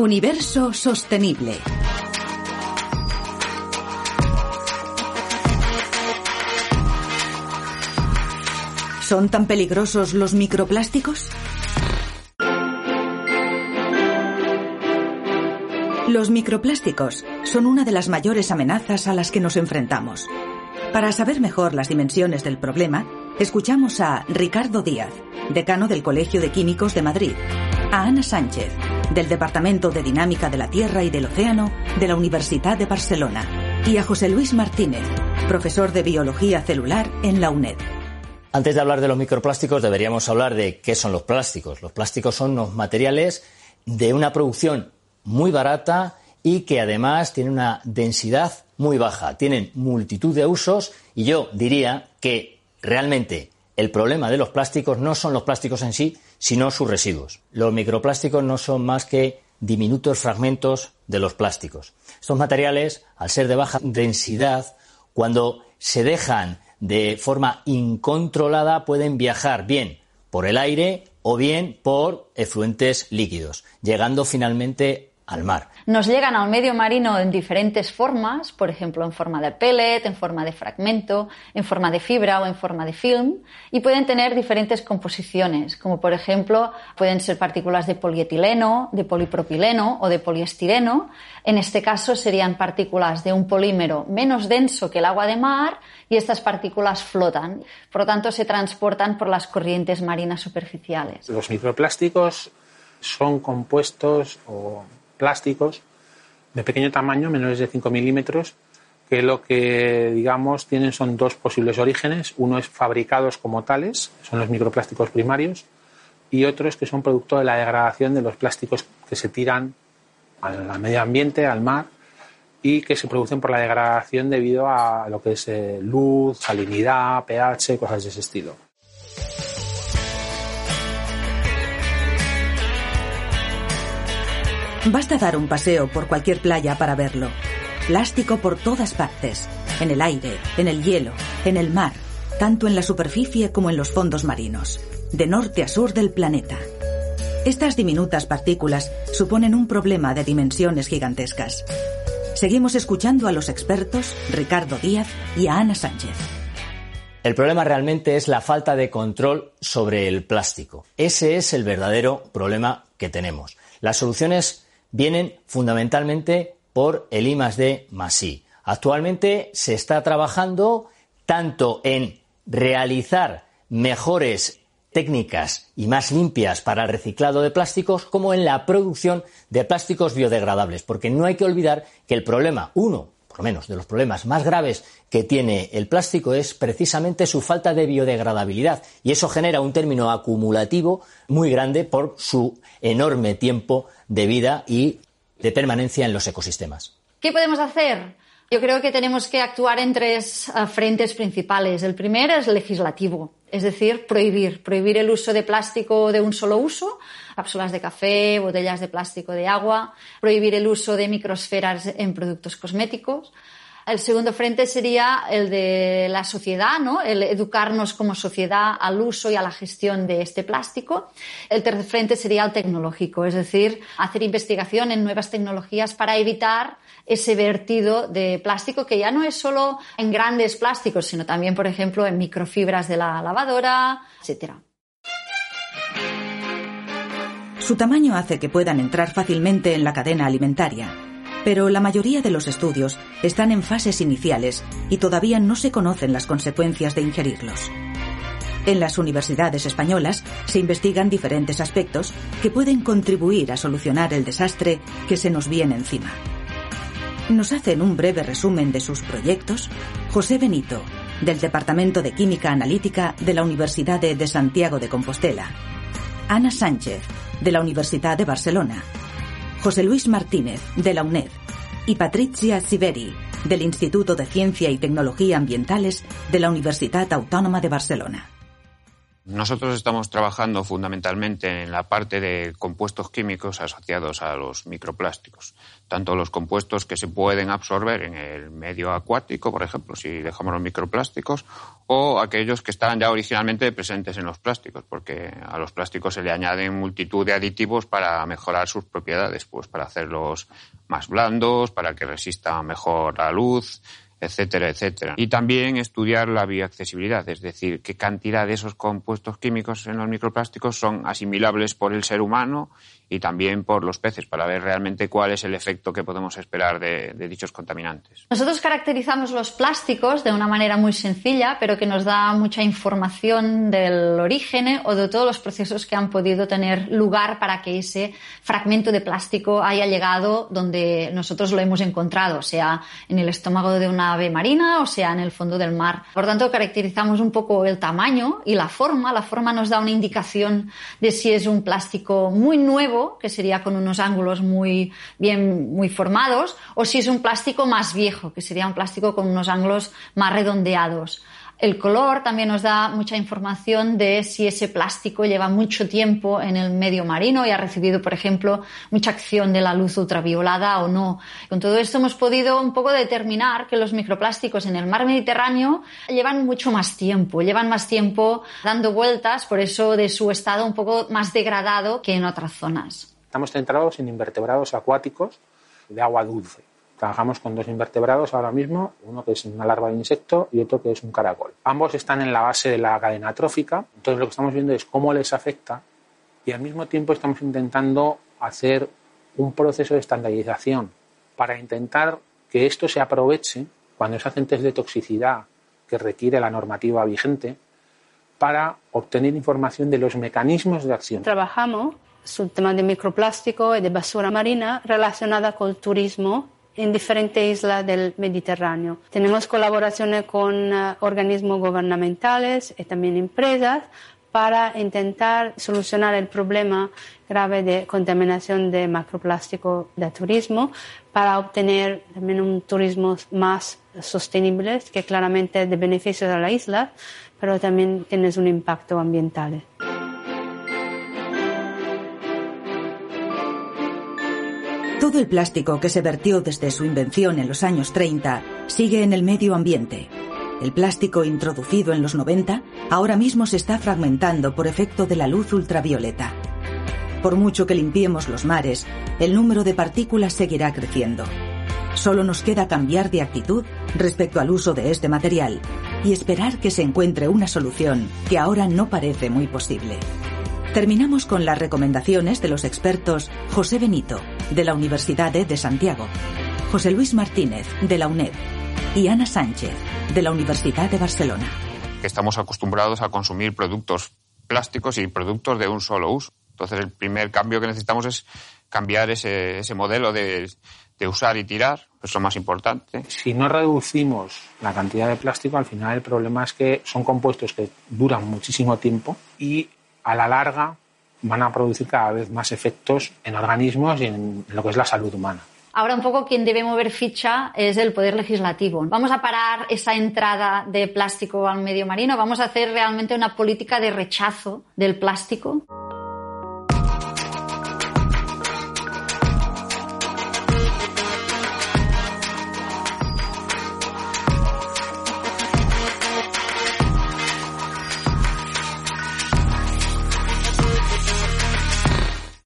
Universo sostenible. ¿Son tan peligrosos los microplásticos? Los microplásticos son una de las mayores amenazas a las que nos enfrentamos. Para saber mejor las dimensiones del problema, escuchamos a Ricardo Díaz, decano del Colegio de Químicos de Madrid, a Ana Sánchez, del Departamento de Dinámica de la Tierra y del Océano de la Universidad de Barcelona, y a José Luis Martínez, profesor de Biología Celular en la UNED. Antes de hablar de los microplásticos, deberíamos hablar de qué son los plásticos. Los plásticos son unos materiales de una producción muy barata y que además tienen una densidad muy baja. Tienen multitud de usos y yo diría que realmente el problema de los plásticos no son los plásticos en sí, sino sus residuos. Los microplásticos no son más que diminutos fragmentos de los plásticos. Estos materiales, al ser de baja densidad, cuando se dejan de forma incontrolada, pueden viajar bien por el aire o bien por efluentes líquidos, llegando finalmente al mar. Nos llegan al medio marino en diferentes formas, por ejemplo, en forma de pellet, en forma de fragmento, en forma de fibra o en forma de film, y pueden tener diferentes composiciones, como por ejemplo pueden ser partículas de polietileno, de polipropileno o de poliestireno. En este caso serían partículas de un polímero menos denso que el agua de mar y estas partículas flotan, por lo tanto se transportan por las corrientes marinas superficiales. Los microplásticos son compuestos o plásticos de pequeño tamaño, menores de 5 milímetros, que lo que, digamos, tienen son dos posibles orígenes. Uno es fabricados como tales, son los microplásticos primarios, y otros que son producto de la degradación de los plásticos que se tiran al medio ambiente, al mar, y que se producen por la degradación debido a lo que es eh, luz, salinidad, pH, cosas de ese estilo. Basta dar un paseo por cualquier playa para verlo. Plástico por todas partes, en el aire, en el hielo, en el mar, tanto en la superficie como en los fondos marinos, de norte a sur del planeta. Estas diminutas partículas suponen un problema de dimensiones gigantescas. Seguimos escuchando a los expertos Ricardo Díaz y a Ana Sánchez. El problema realmente es la falta de control sobre el plástico. Ese es el verdadero problema que tenemos. Las soluciones vienen fundamentalmente por el I I. Actualmente se está trabajando tanto en realizar mejores técnicas y más limpias para el reciclado de plásticos como en la producción de plásticos biodegradables, porque no hay que olvidar que el problema, uno, por lo menos de los problemas más graves que tiene el plástico es precisamente su falta de biodegradabilidad y eso genera un término acumulativo muy grande por su enorme tiempo de vida y de permanencia en los ecosistemas. ¿Qué podemos hacer? Yo creo que tenemos que actuar en tres eh, frentes principales. El primero es legislativo, es decir, prohibir, prohibir el uso de plástico de un solo uso, cápsulas de café, botellas de plástico de agua, prohibir el uso de microsferas en productos cosméticos, el segundo frente sería el de la sociedad, ¿no? El educarnos como sociedad al uso y a la gestión de este plástico. El tercer frente sería el tecnológico, es decir, hacer investigación en nuevas tecnologías para evitar ese vertido de plástico que ya no es solo en grandes plásticos, sino también, por ejemplo, en microfibras de la lavadora, etcétera. Su tamaño hace que puedan entrar fácilmente en la cadena alimentaria pero la mayoría de los estudios están en fases iniciales y todavía no se conocen las consecuencias de ingerirlos. En las universidades españolas se investigan diferentes aspectos que pueden contribuir a solucionar el desastre que se nos viene encima. Nos hacen un breve resumen de sus proyectos José Benito, del Departamento de Química Analítica de la Universidad de Santiago de Compostela, Ana Sánchez, de la Universidad de Barcelona, José Luis Martínez, de la UNED, y Patricia Siveri, del Instituto de Ciencia y Tecnología Ambientales de la Universidad Autónoma de Barcelona. Nosotros estamos trabajando fundamentalmente en la parte de compuestos químicos asociados a los microplásticos, tanto los compuestos que se pueden absorber en el medio acuático, por ejemplo, si dejamos los microplásticos, o aquellos que están ya originalmente presentes en los plásticos, porque a los plásticos se le añaden multitud de aditivos para mejorar sus propiedades, pues para hacerlos más blandos, para que resistan mejor la luz, etcétera, etcétera. Y también estudiar la bioaccesibilidad, es decir, qué cantidad de esos compuestos químicos en los microplásticos son asimilables por el ser humano y también por los peces para ver realmente cuál es el efecto que podemos esperar de, dichos contaminantes. Nosotros caracterizamos los plásticos de una manera muy sencilla, pero que nos da mucha información del origen o de todos los procesos que han podido tener lugar para que ese fragmento de plástico haya llegado donde nosotros lo hemos encontrado, sea en el estómago de una ave marina o sea en el fondo del mar. Por tanto, caracterizamos un poco el tamaño y la forma. La forma nos da una indicación de si es un plástico muy nuevo que sería con unos ángulos muy bien, muy formados, o si es un plástico más viejo, que sería un plástico con unos ángulos más redondeados. El color también nos da mucha información de si ese plástico lleva mucho tiempo en el medio marino y ha recibido, por ejemplo, mucha acción de la luz ultraviolada o no. Con todo esto hemos podido un poco determinar que los microplásticos en el mar Mediterráneo llevan mucho más tiempo, llevan más tiempo dando vueltas, por eso de su estado un poco más degradado que en otras zonas. Estamos centrados en invertebrados acuáticos de agua dulce. Trabajamos con dos invertebrados ahora mismo, uno que es una larva de insecto y otro que es un caracol. Ambos están en la base de la cadena trófica, entonces lo que estamos viendo es cómo les afecta y al mismo tiempo estamos intentando hacer un proceso de estandarización para intentar que esto se aproveche cuando se hacen test de toxicidad que requiere la normativa vigente para obtener información de los mecanismos de acción. Trabajamos sobre el tema de microplástico y de basura marina relacionada con el turismo en diferentes islas del Mediterráneo. Tenemos colaboraciones con uh, organismos gubernamentales y también empresas para intentar solucionar el problema grave de contaminación de macroplástico de turismo para obtener también un turismo más sostenible que claramente es de beneficio a la isla, pero también tiene un impacto ambiental. Todo el plástico que se vertió desde su invención en los años 30 sigue en el medio ambiente. El plástico introducido en los 90 ahora mismo se está fragmentando por efecto de la luz ultravioleta. Por mucho que limpiemos los mares, el número de partículas seguirá creciendo. Solo nos queda cambiar de actitud respecto al uso de este material y esperar que se encuentre una solución que ahora no parece muy posible. Terminamos con las recomendaciones de los expertos José Benito, de la Universidad de Santiago, José Luis Martínez, de la UNED, y Ana Sánchez, de la Universidad de Barcelona. Estamos acostumbrados a consumir productos plásticos y productos de un solo uso. Entonces, el primer cambio que necesitamos es cambiar ese, modelo de, de usar y tirar, es lo más importante. Si no reducimos la cantidad de plástico, al final el problema es que son compuestos que duran muchísimo tiempo y a la larga van a producir cada vez más efectos en organismos y en lo que es la salud humana. Ahora un poco quien debe mover ficha es el poder legislativo. Vamos a parar esa entrada de plástico al medio marino, vamos a hacer realmente una política de rechazo del plástico.